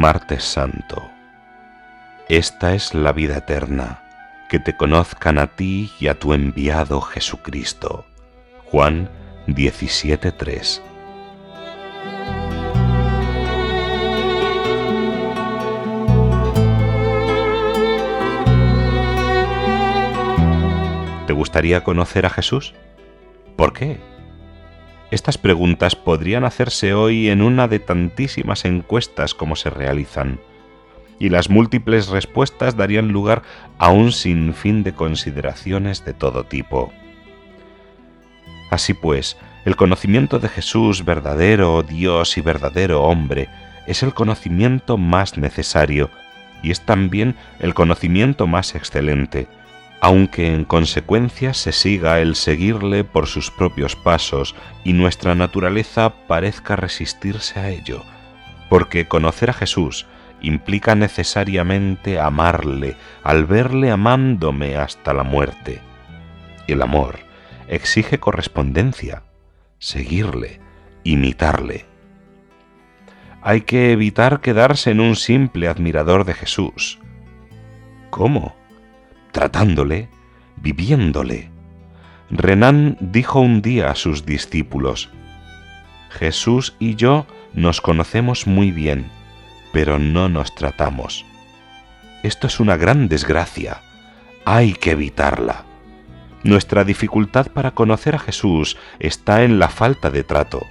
Martes Santo. Esta es la vida eterna, que te conozcan a ti y a tu enviado Jesucristo. Juan 17:3. ¿Te gustaría conocer a Jesús? ¿Por qué? Estas preguntas podrían hacerse hoy en una de tantísimas encuestas como se realizan, y las múltiples respuestas darían lugar a un sinfín de consideraciones de todo tipo. Así pues, el conocimiento de Jesús, verdadero Dios y verdadero hombre, es el conocimiento más necesario y es también el conocimiento más excelente, aunque en consecuencia se siga el seguirle por sus propios pasos y nuestra naturaleza parezca resistirse a ello, porque conocer a Jesús implica necesariamente amarle al verle amándome hasta la muerte. El amor exige correspondencia, seguirle, imitarle. Hay que evitar quedarse en un simple admirador de Jesús. ¿Cómo? Tratándole, viviéndole. Renan dijo un día a sus discípulos, Jesús y yo nos conocemos muy bien, pero no nos tratamos. Esto es una gran desgracia. Hay que evitarla. Nuestra dificultad para conocer a Jesús está en la falta de trato.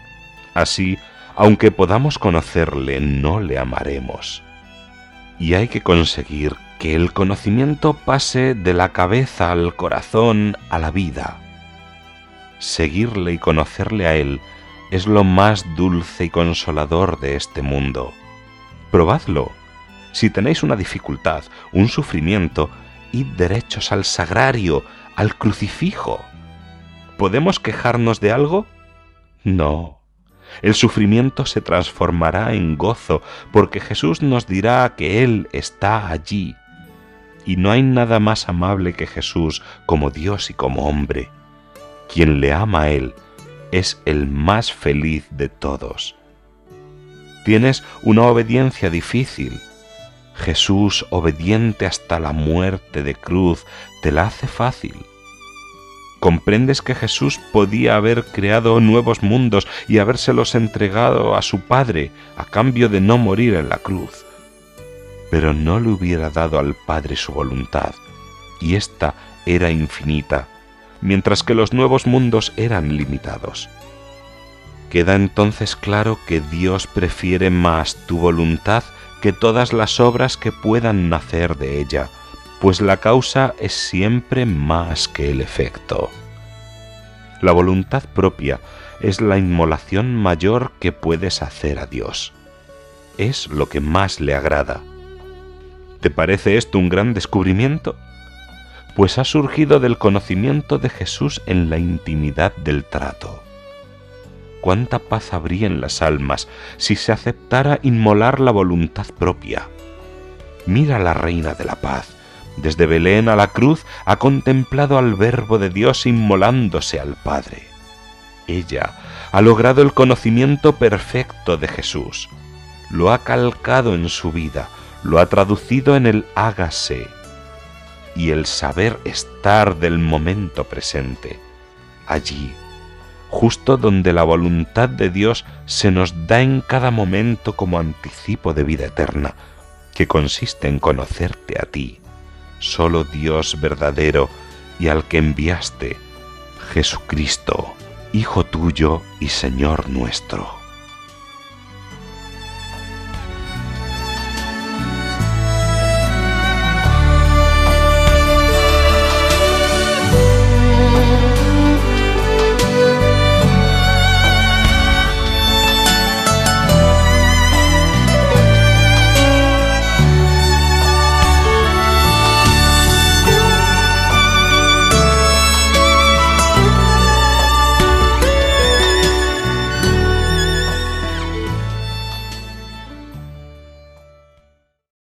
Así, aunque podamos conocerle, no le amaremos. Y hay que conseguir que el conocimiento pase de la cabeza al corazón a la vida. Seguirle y conocerle a Él es lo más dulce y consolador de este mundo. Probadlo. Si tenéis una dificultad, un sufrimiento, id derechos al sagrario, al crucifijo. ¿Podemos quejarnos de algo? No. El sufrimiento se transformará en gozo, porque Jesús nos dirá que Él está allí y no hay nada más amable que Jesús como Dios y como hombre. Quien le ama a Él es el más feliz de todos. Tienes una obediencia difícil. Jesús, obediente hasta la muerte de cruz, te la hace fácil. Comprendes que Jesús podía haber creado nuevos mundos y habérselos entregado a su Padre a cambio de no morir en la cruz pero no le hubiera dado al Padre su voluntad, y ésta era infinita, mientras que los nuevos mundos eran limitados. Queda entonces claro que Dios prefiere más tu voluntad que todas las obras que puedan nacer de ella, pues la causa es siempre más que el efecto. La voluntad propia es la inmolación mayor que puedes hacer a Dios. Es lo que más le agrada ¿Te parece esto un gran descubrimiento? Pues ha surgido del conocimiento de Jesús en la intimidad del trato. ¿Cuánta paz habría en las almas si se aceptara inmolar la voluntad propia? Mira a la Reina de la Paz. Desde Belén a la cruz ha contemplado al Verbo de Dios inmolándose al Padre. Ella ha logrado el conocimiento perfecto de Jesús. Lo ha calcado en su vida, lo ha traducido en el hágase y el saber estar del momento presente, allí, justo donde la voluntad de Dios se nos da en cada momento como anticipo de vida eterna, que consiste en conocerte a ti, solo Dios verdadero y al que enviaste, Jesucristo, Hijo tuyo y Señor nuestro.